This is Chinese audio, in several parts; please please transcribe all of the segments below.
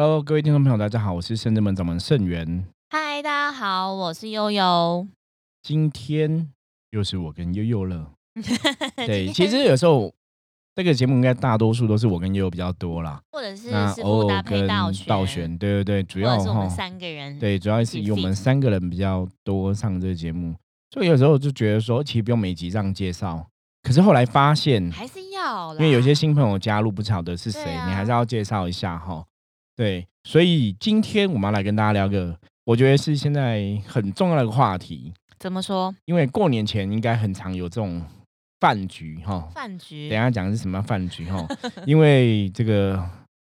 Hello，各位听众朋友，大家好，我是深圳门掌门盛元。嗨，大家好，我是悠悠。今天又是我跟悠悠了。对，其实有时候这个节目应该大多数都是我跟悠悠比较多啦，或者是那师傅搭偶尔跟配道道玄，对对对，主或要者是我们，三个人。对，主要是以我们三个人比较多上这个节目，所以有时候就觉得说，其实不用每集这样介绍。可是后来发现，还是要啦，因为有些新朋友加入，不晓得是谁，对啊你还是要介绍一下哈。对，所以今天我们要来跟大家聊个，我觉得是现在很重要的一个话题，怎么说因为过年前应该很常有这种饭局哈。饭局等一下讲的是什么饭局哈？因为这个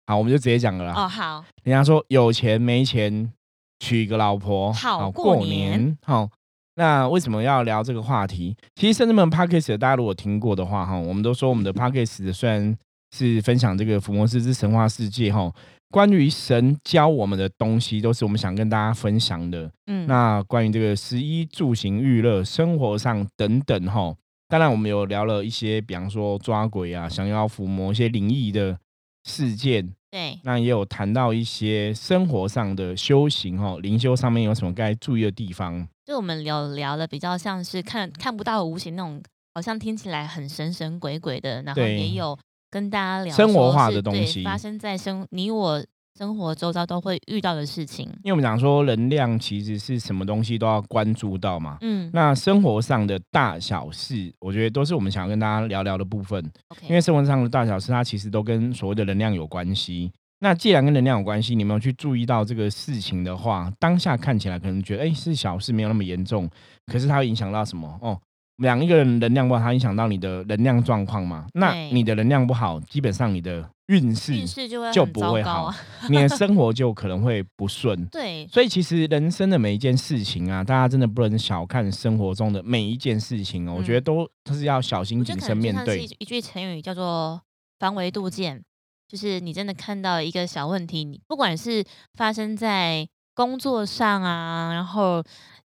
好，我们就直接讲了啦。哦，好，人家说有钱没钱娶个老婆好过年好。那为什么要聊这个话题？其实甚至们 podcast 大家如果听过的话哈，我们都说我们的 podcast 虽然是分享这个福摩斯之神话世界哈，关于神教我们的东西，都是我们想跟大家分享的。嗯，那关于这个十一住行娱乐、生活上等等哈，当然我们有聊了一些，比方说抓鬼啊、想要伏魔一些灵异的事件，对，那也有谈到一些生活上的修行哈，灵修上面有什么该注意的地方。就我们聊聊的比较像是看看不到的无形那种，好像听起来很神神鬼鬼的，然后也有跟大家聊生活化的东西发生在生你我生活周遭都会遇到的事情。因为我们讲说能量其实是什么东西都要关注到嘛，嗯那生活上的大小事，我觉得都是我们想要跟大家聊聊的部分。因为生活上的大小事，它其实都跟所谓的能量有关系。那既然跟能量有关系，你没有去注意到这个事情的话，当下看起来可能觉得哎、是小事，没有那么严重，可是它会影响到什么？哦，两一个人能量不好，它影响到你的能量状况嘛。那你的能量不好，基本上你的运势、运势就会就不会好。你的生活就可能会不顺。对，所以其实人生的每一件事情啊，大家真的不能小看生活中的每一件事情哦。我觉得嗯都都是要小心谨慎面对一。一句成语叫做“防微杜渐”，就是你真的看到一个小问题，你不管是发生在工作上啊，然后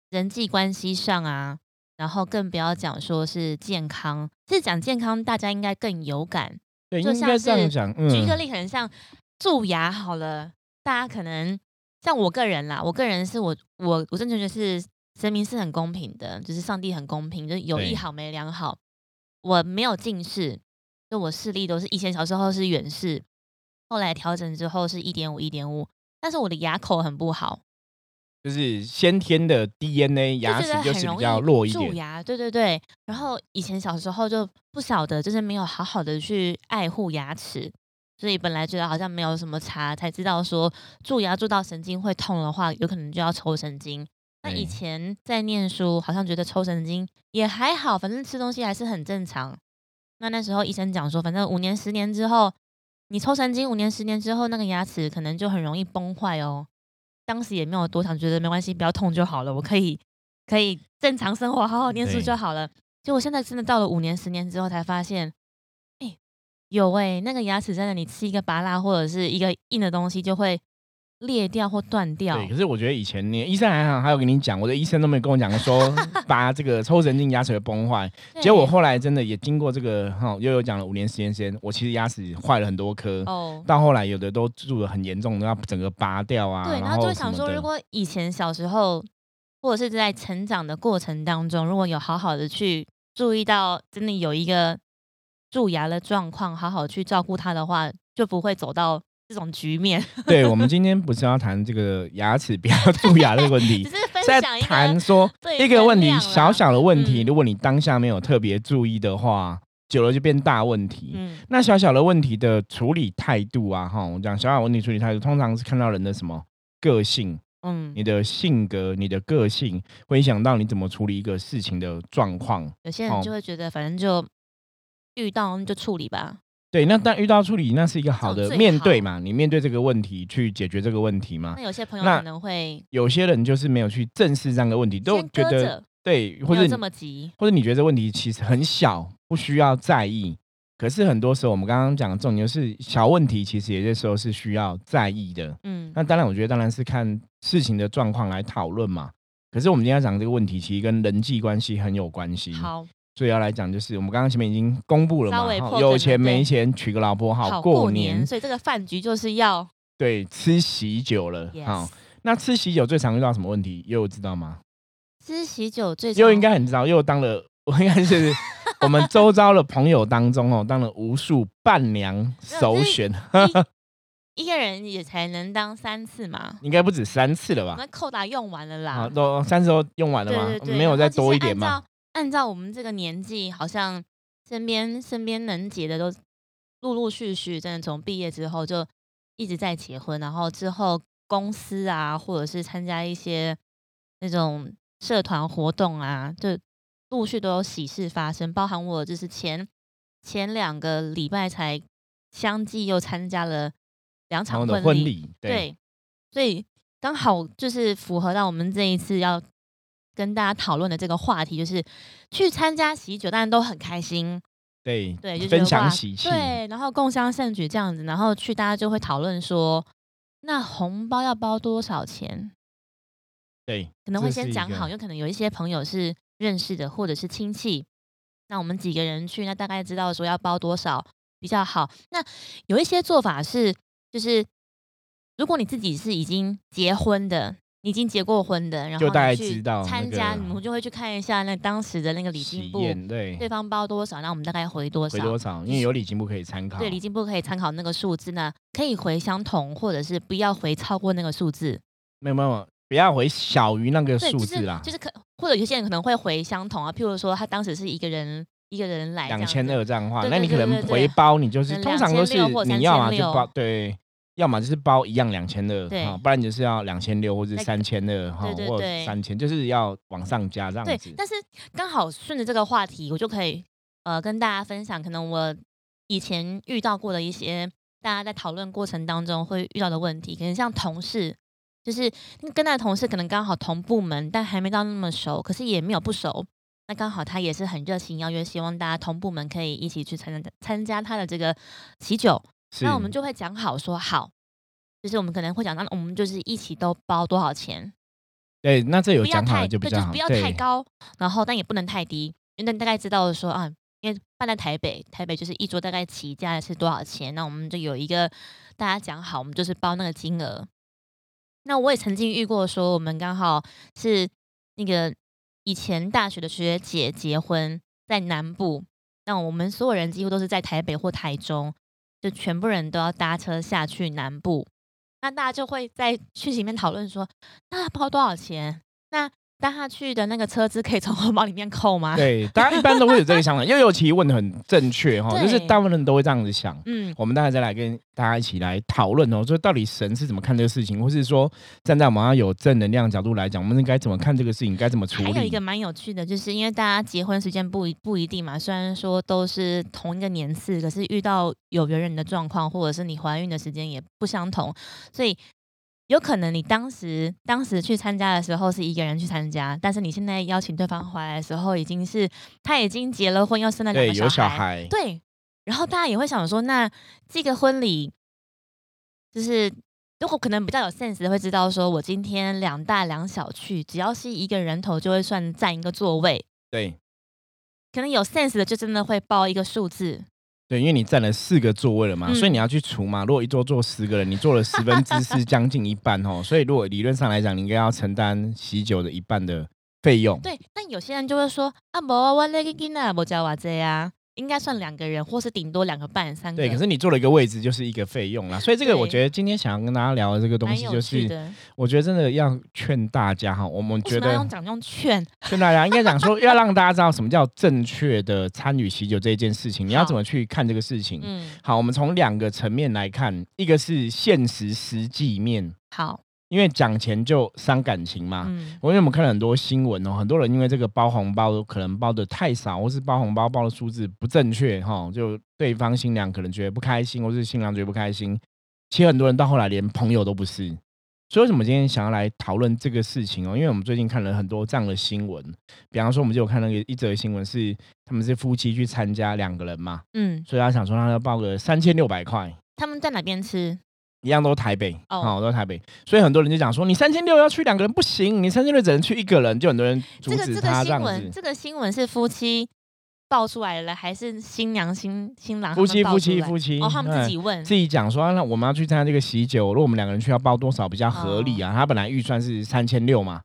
人际关系上啊，然后更不要讲说是健康，是讲健康，大家应该更有感。对，就像应该这样是讲。嗯，举一个例，可能像蛀牙好了，大家可能像我个人啦，我个人是我我我真的觉得是神明是很公平的，就是上帝很公平，就是有对一好没两好。我没有近视，就我视力都是以前小时候是远视，后来调整之后是一点五一点五，但是我的牙口很不好，就是先天的 DNA 牙齿就是比较弱一点。蛀牙，对对对。然后以前小时候就不晓得，就是没有好好的去爱护牙齿，所以本来觉得好像没有什么差，才知道说蛀牙蛀到神经会痛的话，有可能就要抽神经。那以前在念书，好像觉得抽神经也还好，反正吃东西还是很正常。那那时候医生讲说，反正五年、十年之后，你抽神经，五年、十年之后，那个牙齿可能就很容易崩坏哦。当时也没有多想，觉得没关系，不要痛就好了，我可以可以正常生活，好好念书就好了。结果现在真的到了五年、十年之后，才发现，哎、有哎、那个牙齿真的，你吃一个拔蜡或者是一个硬的东西，就会裂掉或断掉。对，可是我觉得以前你医生还好，还有跟你讲，我的医生都没有跟我讲说 把这个抽神经牙齿会崩坏。结果后来真的也经过这个哈，又有讲了五年时间先，我其实牙齿坏了很多颗，哦，到后来有的都蛀的很严重，都要整个拔掉啊。对，然然后就会想说，如果以前小时候或者是在成长的过程当中，如果有好好的去注意到，真的有一个蛀牙的状况，好好去照顾它的话，就不会走到这种局面。对，我们今天不是要谈这个牙齿不要蛀牙这个问题 只，是分在享一谈个说一个问题能量啦小小的问题，嗯如果你当下没有特别注意的话，久了就变大问题。嗯，那小小的问题的处理态度啊，哈，我讲小小问题处理态度，通常是看到人的什么个性，嗯，你的性格、你的个性，会影响到你怎么处理一个事情的状况。有些哦人就会觉得，反正就遇到就处理吧。对，那但遇到处理，那是一个好的面对嘛，你面对这个问题去解决这个问题嘛那。有些朋友可能会有些人就是没有去正视这样的问题，都先觉得对，或者这么急。或者你觉得这问题其实很小，不需要在意。可是很多时候，我们刚刚讲的重点就是小问题，其实有些时候是需要在意的。嗯，那当然，我觉得当然是看事情的状况来讨论嘛。可是我们今天要讲这个问题，其实跟人际关系很有关系。，好，所以要来讲就是我们刚刚前面已经公布了嘛，有钱没对钱娶个老婆好好过年，所以这个饭局就是要对，吃喜酒了。好，那吃喜酒最常遇到什么问题？又知道吗？吃喜酒最又应该很知道，又当了，我应该是我们周遭的朋友当中哦，当了无数伴娘首选。一个人也才能当三次嘛？应该不止三次了吧？那扣打用完了啦，都三次都用完了吗？没有再多一点吗？按照我们这个年纪，好像身边身边能结的都陆陆续续，真的从毕业之后就一直在结婚，然后之后公司啊，或者是参加一些那种社团活动啊，就陆续都有喜事发生。包含我就是前前两个礼拜才相继又参加了两场婚礼，对，所以刚好就是符合到我们这一次要。跟大家讨论的这个话题就是去参加喜酒，大家都很开心。对对，就分享喜气。对，然后共襄盛举这样子，然后去大家就会讨论说，那红包要包多少钱？对，可能会先讲好，有可能有一些朋友是认识的，或者是亲戚。那我们几个人去，那大概知道说要包多少比较好。那有一些做法是，就是如果你自己是已经结婚的。已经结过婚的，然后去参加，我们就会去看一下那当时的那个礼金簿，对，对方包多少，那我们大概回多少？回多少？因为有礼金簿可以参考。对，礼金簿可以参考那个数字呢，可以回相同，或者是不要回超过那个数字。没有没有，不要回小于那个数字啦。就是可，或者有些人可能会回相同啊。譬如说，他当时是一个人一个人来两千二这样的话，那你可能回包你就是通常都是你要嘛就包对。要么就是包一样两千二，啊，不然就是要两千六或者三千二，哈，或三千，就是要往上加这样子。对，但是刚好顺着这个话题，我就可以呃跟大家分享，可能我以前遇到过的一些大家在讨论过程当中会遇到的问题，可能像同事，就是跟他的同事可能刚好同部门，但还没到那么熟，可是也没有不熟，那刚好他也是很热情邀约，希望大家同部门可以一起去参加参加他的这个喜酒。那我们就会讲好说好，就是我们可能会讲，到我们就是一起都包多少钱？对，那这有讲好就比较好，不要太高，然后但也不能太低，因为大概知道说啊，因为办在台北，台北就是一桌大概起价是多少钱，那我们就有一个大家讲好，我们就是包那个金额。那我也曾经遇过说，我们刚好是那个以前大学的学姐结婚在南部，那我们所有人几乎都是在台北或台中。就全部人都要搭车下去南部，那大家就会在群里面讨论说，那包多少钱？那。带他去的那个车资可以从 红包里面扣吗？对，大家一般都会有这个想法，因为尤其问的很正确哈，就是大部分人都会这样子想。嗯，我们待会再来跟大家一起来讨论哦，说到底神是怎么看这个事情，或是说站在我们要有正能量角度来讲，我们应该怎么看这个事情，该怎么处理？还有一个蛮有趣的，就是因为大家结婚时间不一不一定嘛，虽然说都是同一个年次，可是遇到有缘人的状况，或者是你怀孕的时间也不相同，所以。有可能你当时当时去参加的时候是一个人去参加，但是你现在邀请对方回来的时候，已经是他已经结了婚，要生了两个小孩。对，然后大家也会想说，那这个婚礼就是如果可能比较有 sense 的会知道，说我今天两大两小去，只要是一个人头就会算占一个座位。对，可能有 sense 的就真的会报一个数字。对，因为你占了四个座位了嘛，所以你要去除嘛。如果一桌坐十个人，你坐了十分之四，将近一半哦。所以如果理论上来讲，你应该要承担喜酒的一半的费用。对，但有些人就会说啊，不，我那个囡仔不叫我这呀。应该算两个人，或是顶多两个半、三个。对，可是你坐了一个位置，就是一个费用啦。所以这个，我觉得今天想要跟大家聊的这个东西，就是我觉得真的要劝大家哈，我们觉得用讲用劝 劝大家，应该讲说要让大家知道什么叫正确的参与喜酒这一件事情，你要怎么去看这个事情。嗯，好，我们从两个层面来看，一个是现实实际面。好。因为讲钱就伤感情嘛，嗯我因为我们看了很多新闻哦，很多人因为这个包红包可能包的太少，或是包红包包的数字不正确哈，就对方新娘可能觉得不开心，或是新娘觉得不开心。其实很多人到后来连朋友都不是，所以为什么今天想要来讨论这个事情哦？因为我们最近看了很多这样的新闻，比方说我们就有看那个一则新闻是他们是夫妻去参加两个人嘛，嗯，所以他想说他要报个三千六百块，他们在哪边吃？一样都是台北，哦，都是台北，所以很多人就讲说，你三千六要去两个人不行，你三千六只能去一个人，就很多人阻止他这样子。这个新闻是夫妻爆出来了，还是新娘新新郎夫妻夫妻夫妻，哦，他们哎自己问。自己讲说，啊那我们要去参加这个喜酒，如果我们两个人去要包多少比较合理啊？他本来预算是三千六嘛，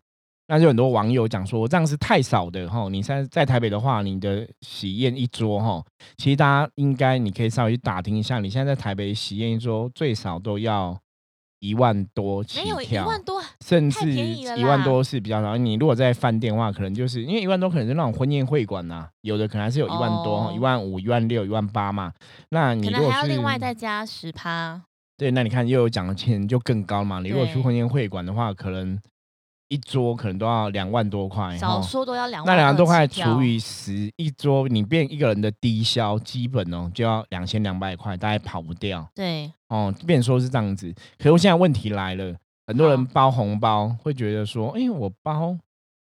那就很多网友讲说这样是太少的哈。你现在在台北的话，你的喜宴一桌哈，其实大家应该你可以稍微去打听一下，你现在在台北喜宴一桌最少都要一万多起没有一跳，万多，甚太至一万多是比较少。你如果在饭店的话，可能就是因为一万多可能是那种婚宴会馆呐、有的可能还是有一万多、哦一万五、一万六、一万八嘛。那你可能如果去还要另外再加十趴。对，那你看又有奖的钱就更高嘛。你如果去婚宴会馆的话，可能一桌可能都要两万多块，少说都要两万，那两万多块除以十，一桌你变一个人的低消，基本哦就要两千两百块，大概跑不掉对，哦。变说是这样子，可是现在问题来了，很多人包红包会觉得说，哎、我包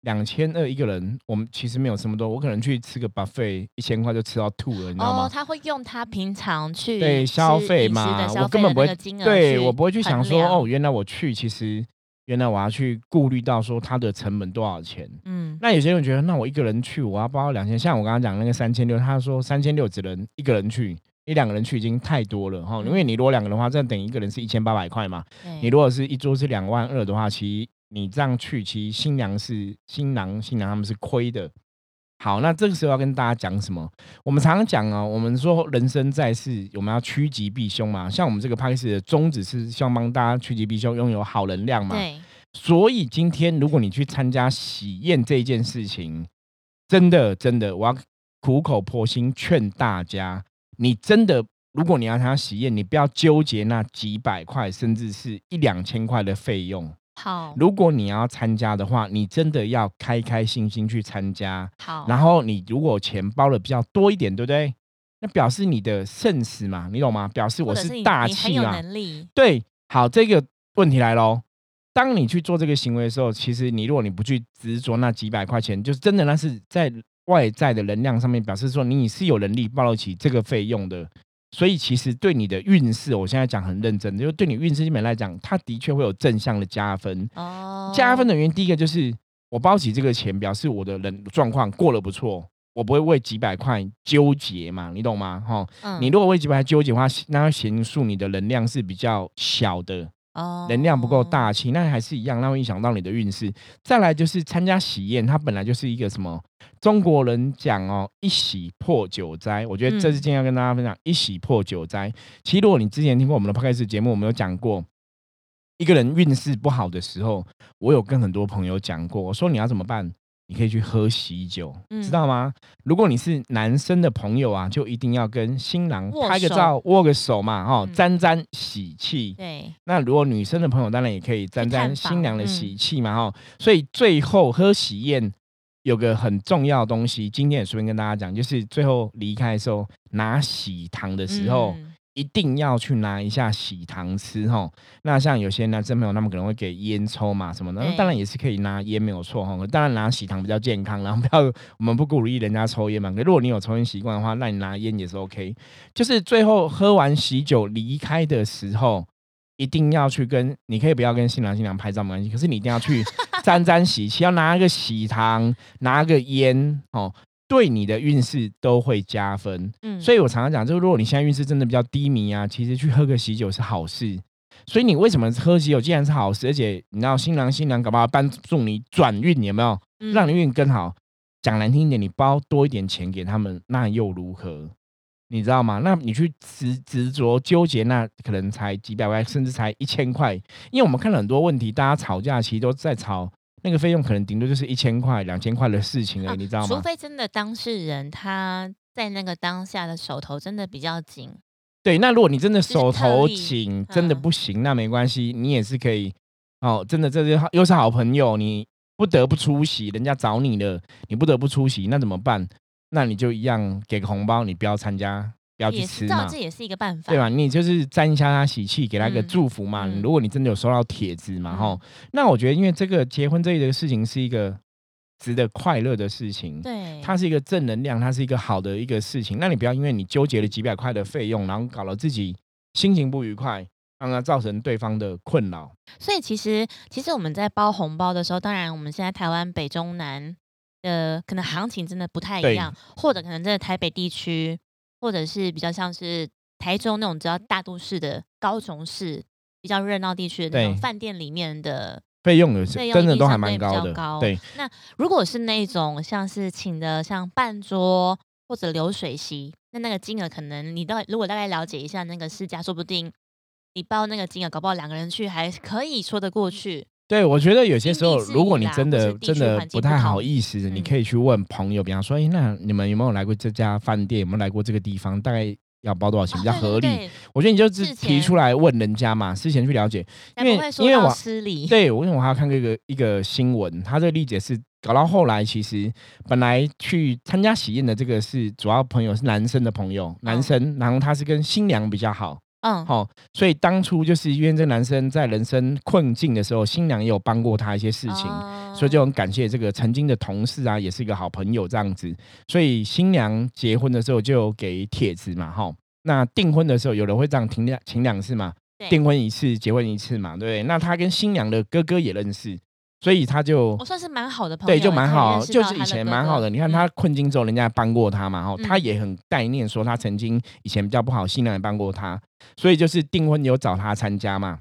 两千二一个人，我们其实没有这么多，我可能去吃个 buffet 一千块就吃到吐了，你知道吗？哦，他会用他平常去对消费饮食的嘛，我根本不会对我不会去想说哦，原来我去其实原来我要去顾虑到说它的成本多少钱。嗯，那有些人觉得，那我一个人去我要包两千，像我刚刚讲那个三千六，他说三千六只能一个人去，一两个人去已经太多了哈，因为你如果两个人的话，这样等于一个人是一千八百块嘛，你如果是一桌是两万二的话，其实你这样去，其实新娘是新郎新娘他们是亏的。好，那这个时候要跟大家讲什么？我们常常讲哦，我们说人生在世，我们要趋吉避凶嘛。像我们这个 p a 的宗旨是希望帮大家趋吉避凶，拥有好能量嘛。对，所以今天如果你去参加喜宴这一件事情，真的真的，我要苦口婆心劝大家，你真的如果你要参加喜宴，你不要纠结那几百块，甚至是一两千块的费用。好，如果你要参加的话，你真的要开开心心去参加。好，然后你如果钱包的比较多一点，对不对？那表示你的盛世嘛，你懂吗？表示我是大气嘛。能力，对，好，这个问题来喽。当你去做这个行为的时候，其实你如果你不去执着那几百块钱，就是真的那是在外在的能量上面表示说你是有能力报得起这个费用的。所以其实对你的运势，我现在讲很认真，就是对你运势基本来讲，它的确会有正向的加分。哦，加分的原因，第一个就是我包起这个钱，表示我的人状况过得不错，我不会为几百块纠结嘛，你懂吗？哈、嗯，你如果为几百块纠结的话，那要显示你的能量是比较小的，哦能量不够，大气，那还是一样，那会影响到你的运势。再来就是参加喜宴，它本来就是一个什么？中国人讲哦，一喜破九灾。我觉得这是今天要跟大家分享，一喜破九灾。其实如果你之前听过我们的 podcast 节目，我们有讲过，一个人运势不好的时候，我有跟很多朋友讲过，我说你要怎么办？你可以去喝喜酒，知嗯道吗？如果你是男生的朋友啊，就一定要跟新郎拍个照、握个手嘛，哦、嗯。沾沾喜气。对，那如果女生的朋友，当然也可以沾沾新娘的嗯。喜气嘛，哈、所以最后喝喜宴有个很重要的东西，今天也顺便跟大家讲，就是最后离开的时候拿喜糖的时候，嗯一定要去拿一下喜糖吃哈。那像有些男生朋友，他们可能会给烟抽嘛什么的，那当然也是可以拿烟没有错哈。当然拿喜糖比较健康，然后不要我们不鼓励人家抽烟嘛。可如果你有抽烟习惯的话，那你拿烟也是 OK。就是最后喝完喜酒离开的时候，一定要去跟你可以不要跟新郎新娘拍照没关系，可是你一定要去沾沾喜气，要拿个喜糖，拿个烟哦。对你的运势都会加分，嗯，所以我常常讲，就是如果你现在运势真的比较低迷啊，其实去喝个喜酒是好事。所以你为什么喝喜酒既然是好事，而且你知道新郎新娘搞不好帮助你转运，有没有？嗯让你运更好。讲难听一点，你包多一点钱给他们，那又如何？你知道吗？那你去执执着纠结，那可能才几百块，甚至才一千块。因为我们看了很多问题，大家吵架其实都在吵那个费用，可能顶多就是一千块、两千块的事情而已，啊你知道吗？除非真的当事人他在那个当下的手头真的比较紧，对，那如果你真的手头紧，真的嗯不行，那没关系，你也是可以哦。真的，这是又是好朋友，你不得不出席，人家找你了，你不得不出席，那怎么办？那你就一样给个红包，你不要参加，不要去也吃嘛是知道这，也是一个办法，对吧？你就是沾一下他喜气，给他一个嗯祝福嘛。嗯如果你真的有收到帖子嘛，嗯哈、那我觉得因为这个结婚这一个事情是一个值得快乐的事情，对，它是一个正能量，它是一个好的一个事情。那你不要因为你纠结了几百块的费用，然后搞了自己心情不愉快，让它造成对方的困扰。所以其实其实我们在包红包的时候，当然我们现在台湾北中南的可能行情真的不太一样，或者可能真的台北地区，或者是比较像是台中那种比较大都市的高雄市比较热闹地区的那种对饭店里面的费用费用真的都还一定相对比蛮高的，较高对，如果是那种像是请的像半桌或者流水席，那那个金额可能你到如果大概了解一下那个市价，说不定你报那个金额，搞不好两个人去还可以说得过去。对，我觉得有些时候如果你真的真的不不太好意思，你嗯可以去问朋友，比方说，哎，那你们有没有来过这家饭店？有没有来过这个地方？大概要包多少钱比较合理？对对我觉得你就是提出来问人家嘛，事前去了解。因为因为我失礼。对，我因为我还要看过一个一个新闻，他这个例子是搞到后来，其实本来去参加喜宴的这个是主要朋友是男生的朋友，男嗯生，然后他是跟新娘比较好，嗯，好、所以当初就是因为这个男生在人生困境的时候，新娘也有帮过他一些事情。所以就哦很感谢这个曾经的同事啊，也是一个好朋友这样子。所以新娘结婚的时候就给帖子嘛，哈。那订婚的时候，有人会这样请两请两次嘛，订婚一次，结婚一次嘛，对不对？那他跟新娘的哥哥也认识，所以他就我算是蛮好的朋友，对就蛮好，就是以前蛮好的。你看嗯他困境之后，人家帮过他嘛，哈，他嗯也很概念说他曾经以前比较不好，新娘也帮过他，所以就是订婚有找他参加嘛。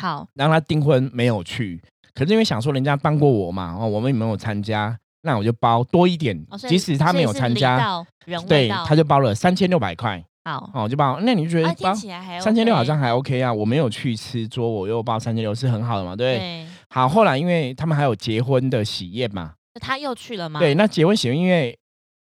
好，然后他订婚没有去，可是因为想说人家帮过我嘛，哦，我们也没有参加，那我就包多一点，哦即使他没有参加，对，他就包了三千六百块，好，哦，就包。那你就觉啊，得三千六好像还 OK 啊？我没有去吃桌，我又包三千六，是很好的嘛？对，好，后来因为他们还有结婚的喜宴嘛，他又去了吗？对，那结婚喜宴因为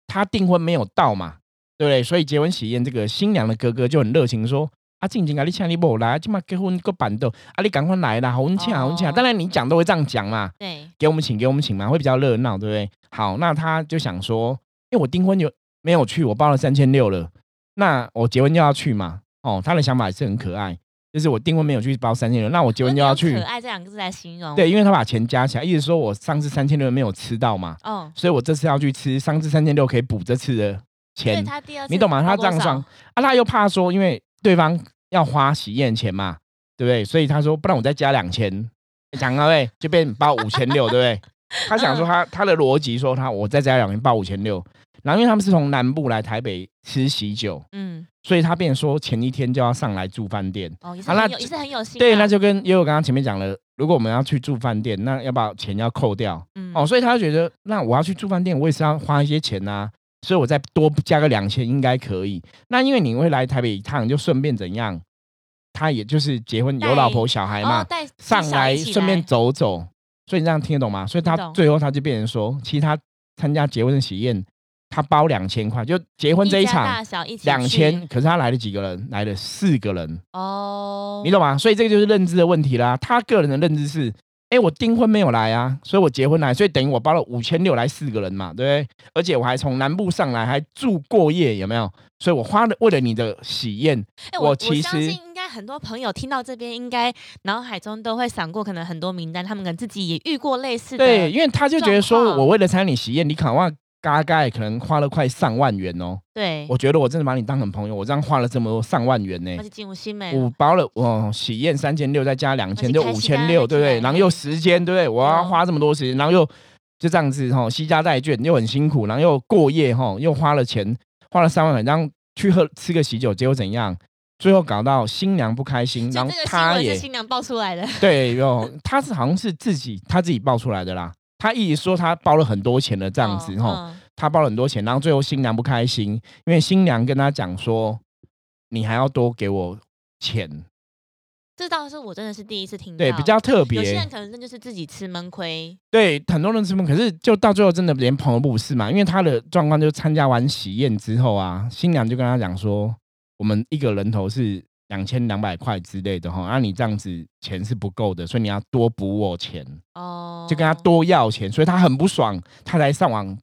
他订婚没有到嘛，对不对？所以结婚喜宴这个新娘的哥哥就很热情说。啊，静静啊，你请你无来，今嘛结婚个板凳，啊，你赶快来啦，好温请啊，好温请当然你讲都会这样讲嘛，对，给我们请，给我们请嘛，会比较热闹，对不对？好，那他就想说，因为我订婚有没有去，我包了三千六了，那我结婚就要去嘛。哦，他的想法也是很可爱，就是我订婚没有去包三千六，那我结婚就要去用可，爱这两个字来形容。对，因为他把钱加起来，意思说我上次三千六没有吃到嘛，哦，所以我这次要去吃，上次三千六可以补这次的钱，他第二次你懂吗？他这样算啊，他又怕说，因为对方要花喜宴钱嘛，对不对？所以他说，不然我再加两千，讲到位就变包五千六，对不对？他想说他他的逻辑说他我再加两千包五千六，然后因为他们是从南部来台北吃喜酒，嗯，所以他变成说前一天就要上来住饭店。哦，也是很有，也是很有心啊。对，那就跟因为我刚刚前面讲了，如果我们要去住饭店，那要把钱要扣掉嗯哦，所以他就觉得那我要去住饭店，我也是要花一些钱呐、所以我再多加个两千应该可以。那因为你会来台北一趟，就顺便怎样？他也就是结婚有老婆小孩嘛，上来顺便走走，所以你这样听得懂吗？所以他最后他就变成说，其实他参加结婚的喜宴，他包两千块，就结婚这一家场两千，可是他来了几个人？来了四个人，哦，你懂吗？所以这个就是认知的问题啦。他个人的认知是，哎，我订婚没有来啊，所以我结婚来，所以等于我包了五千六来四个人嘛，对不对？而且我还从南部上来，还住过夜，有没有？所以我花了为了你的喜宴，哎，我我其实应该很多朋友听到这边，应该脑海中都会闪过可能很多名单，他们可能自己也遇过类似的。对，因为他就觉得说我为了参加你喜宴，你可能大概可能花了快上万元哦。对，我觉得我真的把你当成朋友，我这样花了这么多上万元呢而。且进入新美我包了我喜宴三千六，再加两千就五千六，对不对？然后又时间，对不对？我要嗯花这么多时间，然后又就这样子哈，惜家带眷又很辛苦，然后又过夜哈，又花了钱，花了三万元，然后去喝吃个喜酒，结果怎样？最后搞到新娘不开心，然后他也新娘爆出来的。对哟，他是好像是自己他自己爆出来的啦。他一直说他包了很多钱的这样子嗯哈，嗯他包了很多钱，然后最后新娘不开心，因为新娘跟他讲说，你还要多给我钱，这倒是我真的是第一次听到。对，比较特别有些别人。可能真就是自己吃闷亏。对，很多人吃闷，可是就到最后真的连朋友都不是嘛，因为他的状况就参加完喜宴之后啊，新娘就跟他讲说，我们一个人头是两千两百块之类的哈，那、你这样子钱是不够的，所以你要多补我钱，哦，就跟他多要钱，所以他很不爽，他才上网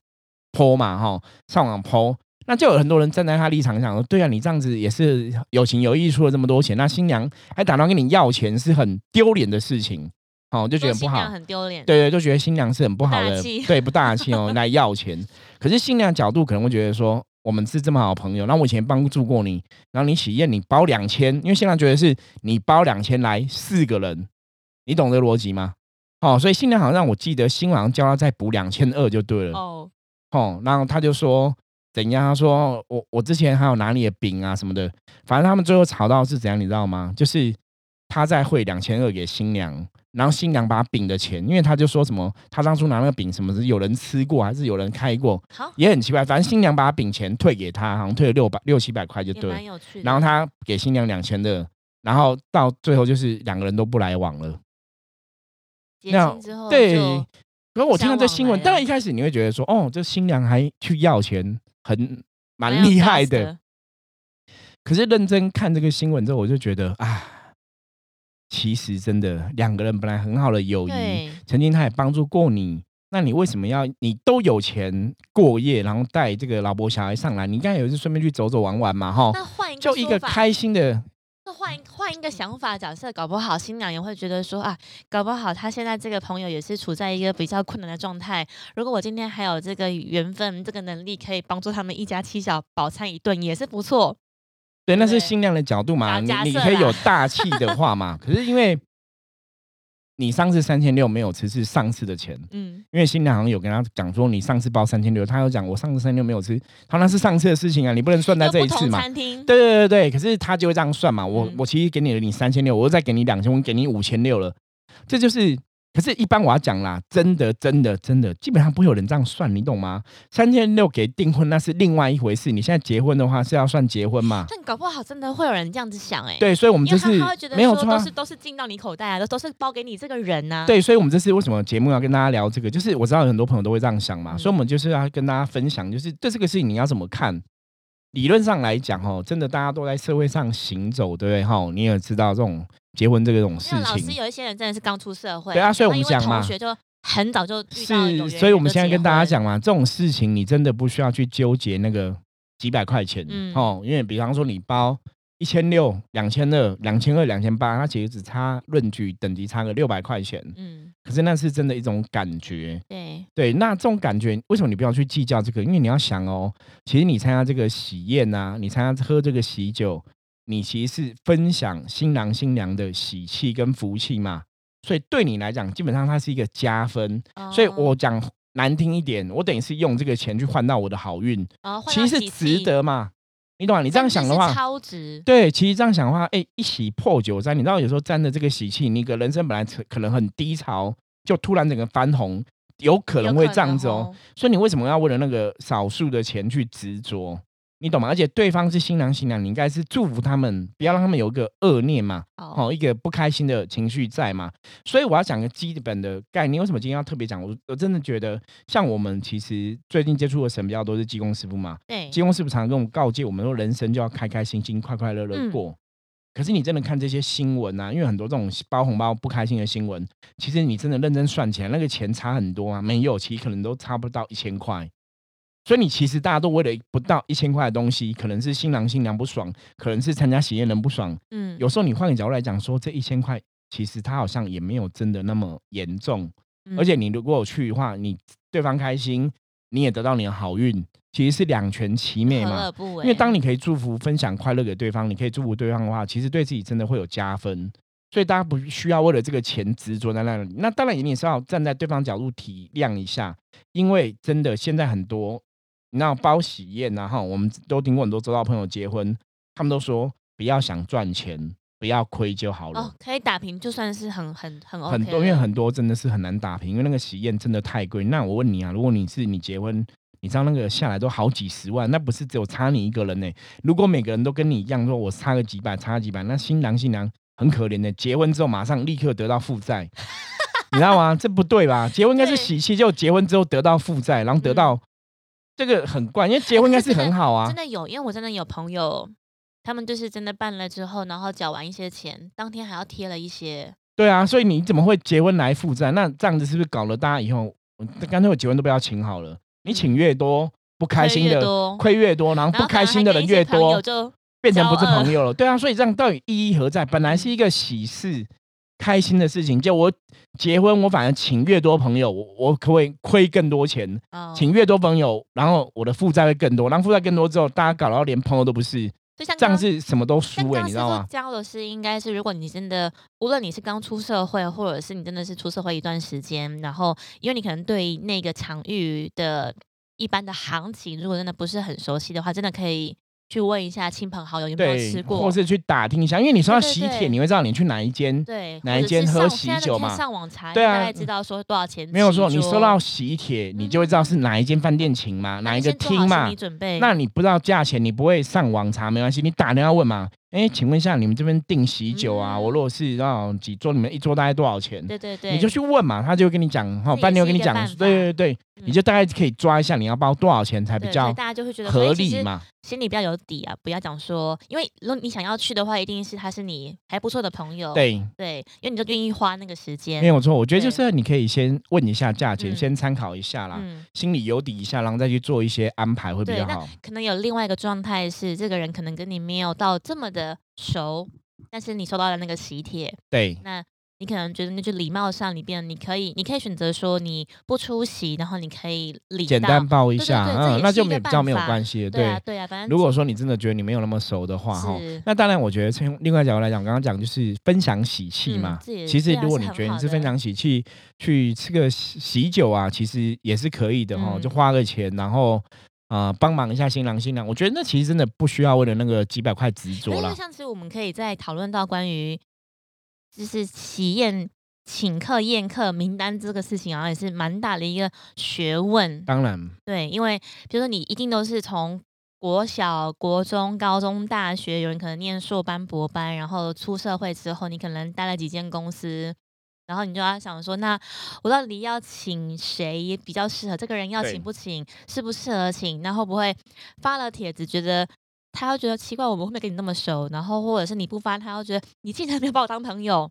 剖嘛哈，上网剖。那就有很多人站在他立场上说，对啊，你这样子也是有情有义，出了这么多钱，那新娘还打算跟你要钱，是很丢脸的事情，哦，就觉得不好。很丢脸。对对，就觉得新娘是很不好的对，不大气哦，来要钱。可是新娘角度可能会觉得说，我们是这么好的朋友，那我以前帮助过你，然后你喜宴你包两千，因为新郎觉得是你包两千来四个人，你懂这逻辑吗？哦，所以新娘好像让我记得新郎叫他再补两千二就对了。哦，哦，然后他就说怎样？他说我我之前还有哪里的饼啊什么的，反正他们最后吵到是怎样，你知道吗？就是他在汇两千二给新娘，然后新娘把饼的钱，因为他就说什么他当初拿那个饼什么是有人吃过还是有人开过，好，也很奇怪。反正新娘把饼钱退给他，好像退了六百六七百块就也对了蛮。有趣的。然后他给新娘两千的，然后到最后就是两个人都不来往了。结那亲之后对就，可是我听到这新闻，往来当然一开始你会觉得说，哦，这新娘还去要钱，很蛮有厉 guts 害的。。可是认真看这个新闻之后，我就觉得啊，其实真的两个人本来很好的友谊，曾经他也帮助过你，那你为什么要你都有钱过夜，然后带这个老婆小孩上来？你应该也是顺便去走走玩玩嘛，哈，那换一个就一个开心的，那换一换一个想法，假设搞不好新娘也会觉得说啊，搞不好他现在这个朋友也是处在一个比较困难的状态。如果我今天还有这个缘分、这个能力，可以帮助他们一家七小饱餐一顿，也是不错。对，那是新娘的角度嘛，啊你你可以有大气的话嘛。可是因为你上次三千六没有吃，是上次的钱，嗯，因为新娘好像有跟他讲说，你上次包三千六，他有讲我上次三千六没有吃，他那是上次的事情啊，你不能算在这一次嘛。餐厅，对对对对，可是他就会这样算嘛。我、嗯我其实给你了你三千六，我又再给你两千，我给你五千六了，这就是。可是，一般我要讲啦，真的真的真的，基本上不会有人这样算，你懂吗？三千六给订婚那是另外一回事，你现在结婚的话是要算结婚嘛？但搞不好真的会有人这样子想哎、对，所以我们因为他这是没有错、都是。都是进到你口袋啊，都都是包给你这个人呐、，对，所以，我们这是为什么节目要跟大家聊这个？就是我知道有很多朋友都会这样想嘛，嗯所以我们就是要跟大家分享，就是对这个事情你要怎么看。理论上来讲，哦，真的大家都在社会上行走，对不对？哈，你也知道这种结婚这个种事情老师情，有一些人真的是刚出社会，对啊所以我们讲嘛同学就很早就是，所以我们现在跟大家婚。讲嘛，这种事情你真的不需要去纠结那个几百块钱，嗯。哦，因为比方说你包一千六、两千二、两千二、两千八，它其实只差论据等级差个六百块钱，嗯，可是那是真的一种感觉。对，对，那这种感觉，为什么你不要去计较这个？因为你要想哦，其实你参加这个喜宴呐、你参加喝这个喜酒，你其实是分享新郎新娘的喜气跟福气嘛，所以对你来讲，基本上它是一个加分。所以哦我讲难听一点，我等于是用这个钱去换到我的好运，哦其实是值得嘛。你懂吗？你这样想的话，超值，对，其实这样想的话，哎，一喜破九灾，你知道有时候沾着这个喜气，你个人生本来可可能很低潮，就突然整个翻红，有可能有会这样子哦。哦。所以你为什么要为了那个少数的钱去执着？你懂吗？而且对方是新郎新娘，你应该是祝福他们，不要让他们有一个恶念嘛，哦，哦，一个不开心的情绪在嘛。所以我要讲个基本的概念。为什么今天要特别讲？我我真的觉得，像我们其实最近接触的神比较多是济公师傅嘛，对，济公师傅常常跟我们告诫我们说，人生就要开开心心、快快乐乐嗯过。可是你真的看这些新闻啊，因为很多这种包红包不开心的新闻，其实你真的认真算起来，那个钱差很多啊，没有，其实可能都差不到一千块。所以你其实大家都为了不到一千块的东西，可能是新郎新娘不爽，可能是参加喜宴人不爽。嗯，有时候你换个角度来讲，说这一千块其实它好像也没有真的那么严重。嗯而且你如果有去的话，你对方开心，你也得到你的好运，其实是两全其美嘛。因为当你可以祝福、分享快乐给对方，你可以祝福对方的话，其实对自己真的会有加分。所以大家不需要为了这个钱执着在那里。那当然，你也是要站在对方角度体谅一下，因为真的现在很多，你知道包喜宴啊，哈，我们都听过很多周遭朋友结婚，他们都说不要想赚钱，不要亏就好了。哦，可以打平，就算是很很很 OK 很多，因为很多真的是很难打平，因为那个喜宴真的太贵。那我问你啊，如果你是你结婚，你知道那个下来都好几十万，那不是只有差你一个人呢、如果每个人都跟你一样，说我差个几百，差个几百，那新郎新娘很可怜的、结婚之后马上立刻得到负债，你知道吗？这不对吧？结婚应该是喜气，就结婚之后得到负债，然后得到、这个很怪，因为结婚应该是很好啊真。的有，因为我真的有朋友，他们就是真的办了之后，然后缴完一些钱，当天还要贴了一些，对啊，所以你怎么会结婚来负债？那这样子是不是搞了大家以后，我干脆我结婚都不要请好了？你请越多，不开心的亏越多，然后不开心的人越多就变成不是朋友了。对啊，所以这样到底意义何在？本来是一个喜事、开心的事情，就我结婚，我反而请越多朋友，我我可不可以亏更多钱？哦请越多朋友，然后我的负债会更多，然后负债更多之后，大家搞到连朋友都不是，这样就像刚是什么都输哎、刚师傅你知道吗？教的是，应该是如果你真的，无论你是刚出社会，或者是你真的是出社会一段时间，然后因为你可能对那个场域的一般的行情，如果真的不是很熟悉的话，真的可以去问一下亲朋好友有没有对吃，过，或是去打听一下，因为你说到喜帖，对对对你会知道你去哪一间。对哪一间喝喜酒嘛上网查，对啊大概知道说多少钱。没有说，你收到喜帖，你就会知道是哪一间饭店请嘛，哪一个厅嘛。那你不知道价钱，你不会上网查，没关系，你打电话问嘛。哎，请问一下，你们这边订喜酒啊？嗯我如果是要几桌，你们一桌大概多少钱？对对对，你就去问嘛，他就会跟你讲，哈，这也饭店会跟你讲对对对，嗯你就大概可以抓一下你要包多少钱才比较大家就会觉得合理嘛。心里比较有底啊，不要讲说，因为如果你想要去的话，一定是他是你还不错的朋友，对，对，因为你就愿意花那个时间，没有错，我觉得就是你可以先问一下价钱，嗯先参考一下啦，嗯，心里有底一下，然后再去做一些安排会比较好。可能有另外一个状态是，这个人可能跟你没有到这么的熟，但是你收到了那个喜帖，对，那你可能觉得那就礼貌上里边，你可以你可以选择说你不出席，然后你可以礼简单报一对对下，嗯，那就没比较没有关系了。对啊对啊，反正如果说你真的觉得你没有那么熟的话，哈，那当然，我觉得从另外角度来讲，刚刚讲就是分享喜气嗯嘛。其实如果你觉得你是分享喜气，去吃个喜喜酒啊，其实也是可以的哈，嗯就花个钱，然后呃帮忙一下新郎新娘。我觉得那其实真的不需要为了那个几百块执着了那因为。像是我们可以再讨论到关于就是喜宴、请客、宴客名单这个事情，好像也是蛮大的一个学问。当然，对，因为比如说你一定都是从国小、国中、高中、大学，有人可能念硕班、博班，然后出社会之后，你可能待了几间公司。然后你就要想说，那我到底要请谁比较适合？这个人要请不请，适不适合请？那会不会发了帖子，觉得他会觉得奇怪，我们会不会跟你那么熟？然后或者是你不发，他又觉得你竟然没有把我当朋友，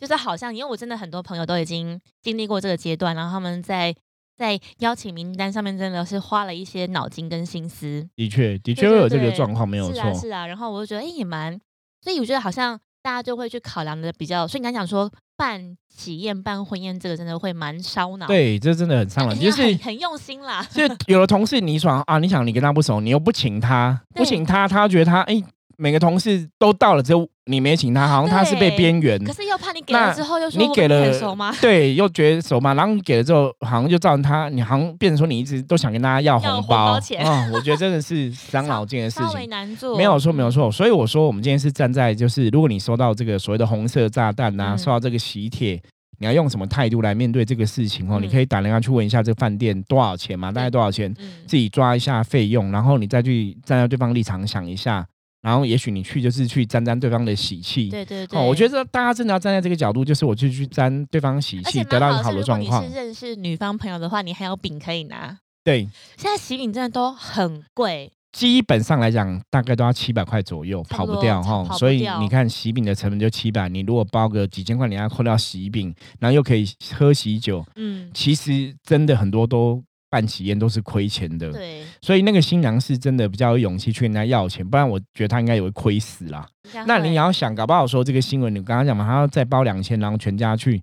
就是好像因为我真的很多朋友都已经经历过这个阶段，然后他们在在邀请名单上面真的是花了一些脑筋跟心思，的确的确会有这个状况，没有错是啊。是啊，然后我就觉得哎、也蛮，所以我觉得好像大家就会去考量的比较，所以你刚讲说办喜宴、办婚宴这个真的会蛮烧脑，对，这真的很伤但人，你要就是很很用心啦，就有的同事你爽啊，你想你跟他不熟，你又不请他，不请他，他觉得他哎、每个同事都到了，只有你没请他，好像他是被对边缘。可是又怕你给了之后又说你给我跟很了熟吗？对，又觉得熟嘛，然后你给了之后，好像就造成他，你好像变成说你一直都想跟大家要要红红包包钱啊、我觉得真的是 伤脑筋的事情。难做，没有错，没有嗯，错。所以我说，我们今天是站在就是，如果你收到这个所谓的红色炸弹呐、嗯收到这个喜帖，你要用什么态度来面对这个事情哦？嗯你可以打电话去问一下这个饭店多少钱嘛，大概多少钱，嗯，自己抓一下费用，然后你再去站在对方立场想一下，然后也许你去就是去沾沾对方的喜气。对对对，哦，我觉得大家真的要站在这个角度，就是我去去沾对方喜气，得到一个好的状况你是。认识女方朋友的话，你还有饼可以拿。对，现在喜饼真的都很贵，基本上来讲，大概都要七百块左右，跑不掉哈。所以你看喜饼的成本就七百，你如果包个几千块，你要扣掉喜饼，然后又可以喝喜酒，嗯，其实真的很多都办喜宴都是亏钱的。对，所以那个新娘是真的比较有勇气去跟人家要钱，不然我觉得她应该也会亏死啦。那你也要想，搞不好说这个新闻，你刚刚讲嘛，他要再包两千，然后全家去，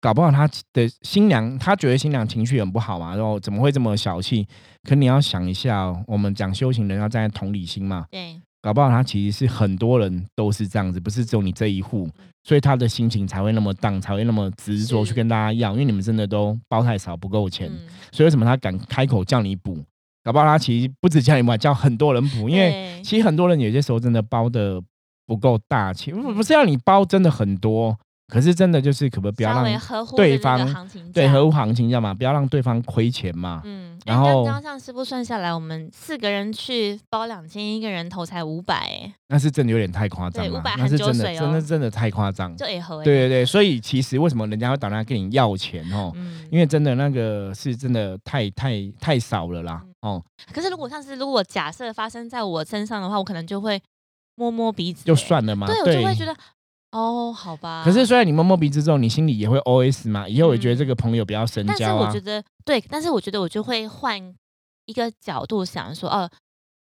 搞不好他的新娘，他觉得新娘情绪很不好嘛，然后怎么会这么小气？可你要想一下、哦，我们讲修行人要站在同理心嘛，对，搞不好他其实是很多人都是这样子，不是只有你这一户，所以他的心情才会那么荡，才会那么执着去跟大家要，因为你们真的都包太少，不够钱，嗯，所以为什么他敢开口叫你补？搞不好他其实不止叫你补，还叫很多人补，因为其实很多人有些时候真的包的不够大，其实不不是要你包真的很多，可是真的就是可不可以不要让对方对合乎行情，知道吗？不要让对方亏钱嘛。嗯，然后哎刚刚像师傅算下来，我们四个人去包两千，一个人头才五百，哎，那是真的有点太夸张对了，500含那是真的真的真的太夸张。就也合，对对对，所以其实为什么人家会打电话跟你要钱哦？嗯，因为真的那个是真的太太太少了啦。哦，可是如果上次如果假设发生在我身上的话，我可能就会摸摸鼻子，就哎算了嘛。对，我就会觉得，哦，好吧。可是虽然你摸摸鼻子之后，你心里也会 OS 嘛，以后也觉得这个朋友不要深嗯但是我觉。得对，但是我觉得我就会换一个角度想说，哦，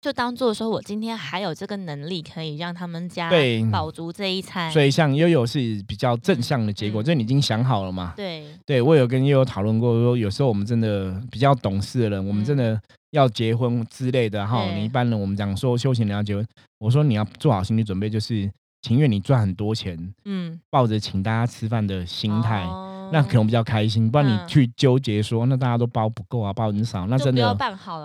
就当做说我今天还有这个能力，可以让他们家对饱足这一餐。所以像悠悠是比较正向的结果，嗯这你已经想好了嘛？对，对我有跟悠悠讨论过，说有时候我们真的比较懂事的人，我们真的要结婚之类的哈。你一般人我们讲说修行人要结婚，我说你要做好心理准备，就是情愿你赚很多钱，嗯，抱着请大家吃饭的心态，哦那可能比较开心。不然你嗯去纠结说，那大家都包不够啊，包很少，那真的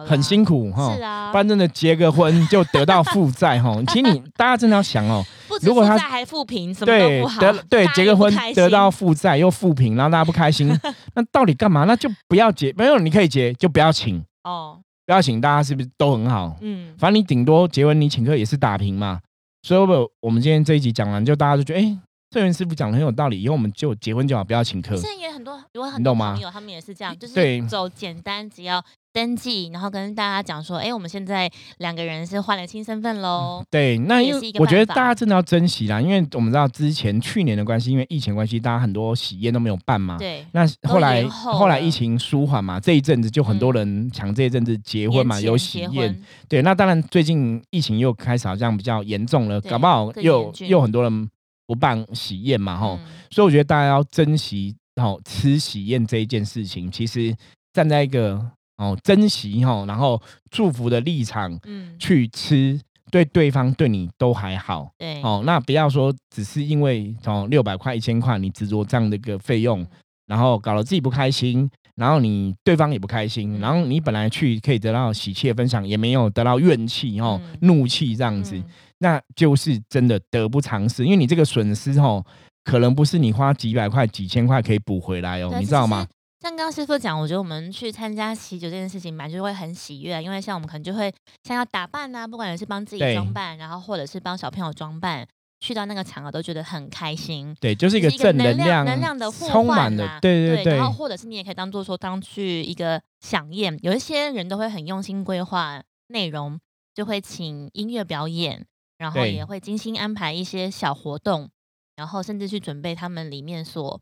很辛苦哈。是啊不，然真的结个婚就得到负 债哈。其实你大家真的要想哦，如果他还负评，什么对都不好，得对结个婚得到负债又负评，然后大家不开心，那到底干嘛？那就不要结，没有你可以结，就不要请，哦，不要请，大家是不是都很好？嗯，反正你顶多结婚你请客也是打平嘛。所以我我们今天这一集讲完，就大家就觉得，哎、郑源师傅讲的很有道理，以后我们就结婚就好，不要请客现。在也很多，有很多朋友他们也是这样，就是走简单，只要登记，然后跟大家讲说，哎，我们现在两个人是换了新身份喽。对，那因也是一个为我觉得大家真的要珍惜啦，因为我们知道之前去年的关系，因为疫情关系，大家很多喜宴都没有办嘛。对，那后来延后来疫情舒缓嘛，这一阵子就很多嗯人抢这一阵子结婚嘛，有喜宴。婚，对，那当然最近疫情又开始好像比较严重了，搞不好又又很多人不办喜宴嘛，吼。嗯所以我觉得大家要珍惜哦吃喜宴这一件事情，其实站在一个哦珍惜哈，然后祝福的立场嗯，去吃，对对方对你都还好。对，哦，那不要说只是因为哦六百块一千块你执着这样的一个费用嗯，然后搞得自己不开心，然后你对方也不开心，嗯然后你本来去可以得到喜气的分享，也没有得到怨气哦、嗯怒气这样子，嗯那就是真的得不偿失，因为你这个损失哦，可能不是你花几百块、几千块可以补回来哦，你知道吗？？像刚刚师傅讲，我觉得我们去参加喜酒这件事情，本来就会很喜悦，因为像我们可能就会像要打扮啊，不管是帮自己装扮，然后或者是帮小朋友装扮，去到那个场合都觉得很开心。对，就是一个能量量、能量的互充满换啦，的对对对然后或者是你也可以当做说当去一个飨宴，有一些人都会很用心规划内容，就会请音乐表演，然后也会精心安排一些小活动，然后甚至去准备他们里面所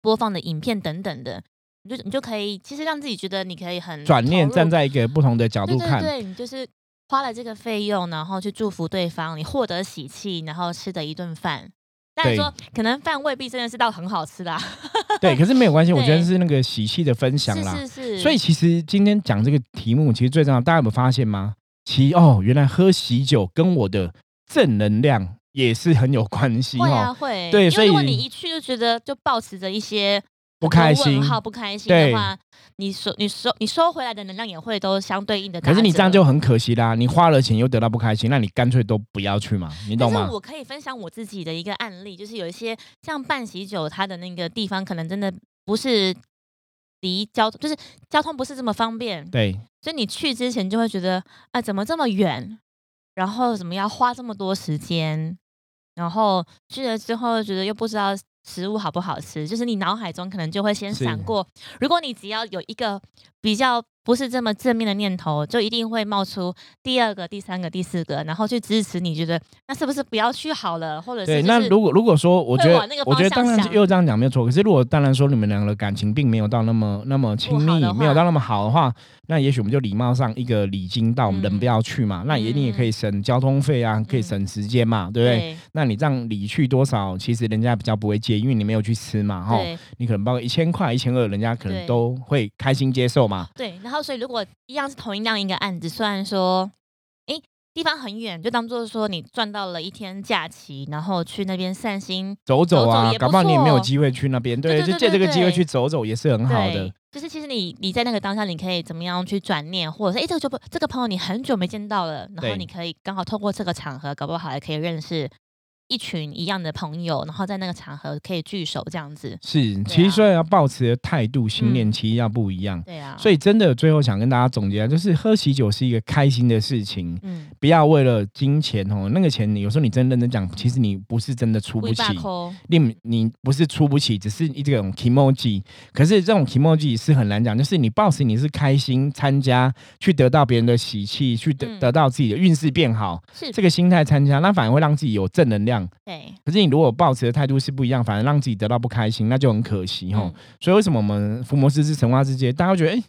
播放的影片等等的，你就你就可以其实让自己觉得你可以很转念站在一个不同的角度看，对对对，你就是花了这个费用，然后去祝福对方，你获得喜气，然后吃的一顿饭。但是说，可能饭未必真的是到很好吃啦，对，可是没有关系，我觉得是那个喜气的分享啦。是是是，所以其实今天讲这个题目，其实最重要，大家有没有发现吗？其哦，原来喝喜酒跟我的正能量也是很有关系会啊哦。会，对所以如果你一去就觉得就保持着一些不开心好不开心的话，你收你收你收回来的能量也会都相对应的。可是你这样就。很可惜啦，你花了钱又得到不开心，那你干脆都不要去嘛，你懂吗？我可以分享我自己的一个案例，就是有一些像办喜酒，它的那个地方可能真的不是离交通，就是交通不是这么方便，对所以你去之前就会觉得啊，怎么这么远，然后怎么要花这么多时间，然后去了之后觉得又不知道食物好不好吃，就是你脑海中可能就会先是。闪过，如果你只要有一个比较不是这么正面的念头，就一定会冒出第二个、第三个、第四个，然后去支持你，觉得那是不是不要去好了，或者是对，那如果如果说，我觉得我觉得当然想又这样讲没有错。可是如果当然说你们两个的感情并没有到那么那么亲密没有到那么好的话，那也许我们就礼貌上一个礼金到，我们人嗯不要去嘛。那也你也可以省交通费啊，可以嗯省时间嘛，对不对？对那你这样礼去多少，其实人家比较不会介意，因为你没有去吃嘛，哈。你可能包括一千块、一千二，人家可能都会开心接受嘛。对，然后所以如果一样是同一样一个案子，虽然说，哎地方很远，就当做说你赚到了一天假期，然后去那边散心，走走啊，搞不好你也没有机会去那边，对，就借这个机会去走走也是很好的。，就是其实你你在那个当下，你可以怎么样去转念，或者是哎这个就不这个朋友你很久没见到了，然后你可以刚好透过这个场合，搞不好还可以认识一群一样的朋友，然后在那个场合可以聚首这样子。是，其实啊所以要保持的态度、信念，嗯其实要不一样。对啊，所以真的，最后想跟大家总结，就是喝喜酒是一个开心的事情，嗯，不要为了金钱哦，那个钱你有时候你真认真讲，其实你不是真的出不一起，你你不是出不起，只是一种 emoji。可是这种 emoji 是很难讲，就是你抱持你是开心参加，去得到别人的喜气，去得、嗯得到自己的运势变好，是这个心态参加，那反而会让自己有正能量。对，可是你如果抱持的态度是不一样，反而让自己得到不开心，那就很可惜哈。嗯所以为什么我们福摩斯之神话世界，大家会觉得哎，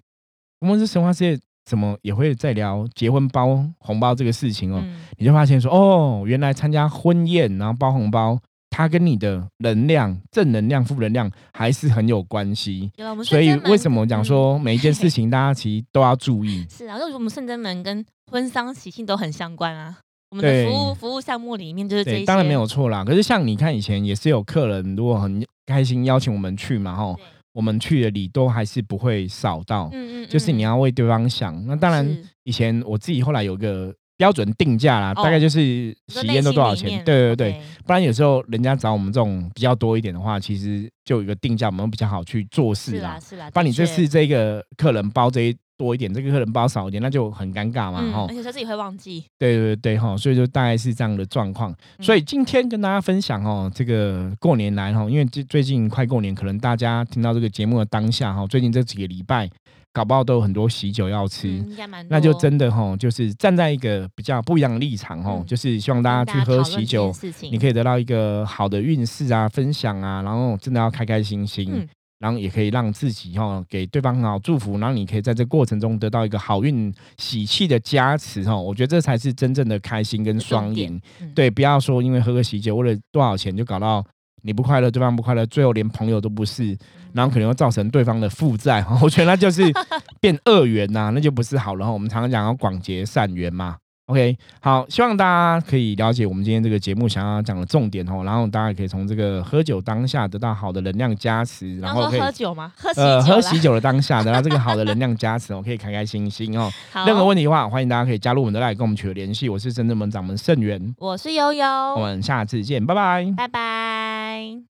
福摩斯神话世界怎么也会在聊结婚包红包这个事情哦？嗯你就发现说哦，原来参加婚宴然后包红包，它跟你的能量、正能量、负能量还是很有关系。所以为什么我讲嗯说每一件事情大家其实都要注意？是啊，因为我们圣真门跟婚丧喜庆都很相关啊。我们的服务服务项目里面就是这当然没有错啦。可是像你看，以前也是有客人如果很开心邀请我们去嘛，吼，我们去的礼都还是不会少到，嗯嗯，就是你要要为对方想。那当然，以前我自己后来有个标准定价啦，哦大概就是喜宴都多少钱？对对对，，不然有时候人家找我们这种比较多一点的话，其实就有一个定价，我们比较好去做事啦是啦。是啦，不然你这次这个客人包这一多一点，这个客人包少一点，那就很尴尬嘛，嗯，哈、而且他自己会忘记，对对对哈，所以就大概是这样的状况。嗯。所以今天跟大家分享哦，这个过年来哈，因为最最近快过年，可能大家听到这个节目的当下哈，最近这几个礼拜，搞不好都有很多喜酒要吃。那就真的哈，就是站在一个比较不一样的立场哈，嗯。就是希望大家去喝喜酒，，你可以以得到一个好的运势啊，分享啊，然后真的要开开心心，嗯然后也可以让自己哈给对方很好祝福，然后你可以在这过程中得到一个好运喜气的加持哈，我觉得这才是真正的开心跟双赢。，嗯，对，不要说因为喝个喜酒为了多少钱就搞到你不快乐，对方不快乐，最后连朋友都不是，然后可能会造成对方的负债，我觉得那就是变恶缘呐、那就不是好了哈。我们常常讲要广结善缘嘛。OK，好，希望大家可以了解我们今天这个节目想要讲的重点哦，然后大家可以从这个喝酒当下得到好的能量加持，然然后后可以喝酒吗？喝酒啦喝喜酒的当下得到这个好的能量加持 我，可以开开心心哦。好任何问题的话，欢迎大家可以加入我们的 line 跟我们取得联系。我是深圳门掌门盛元，我是悠悠，我们下次见，拜拜。拜拜。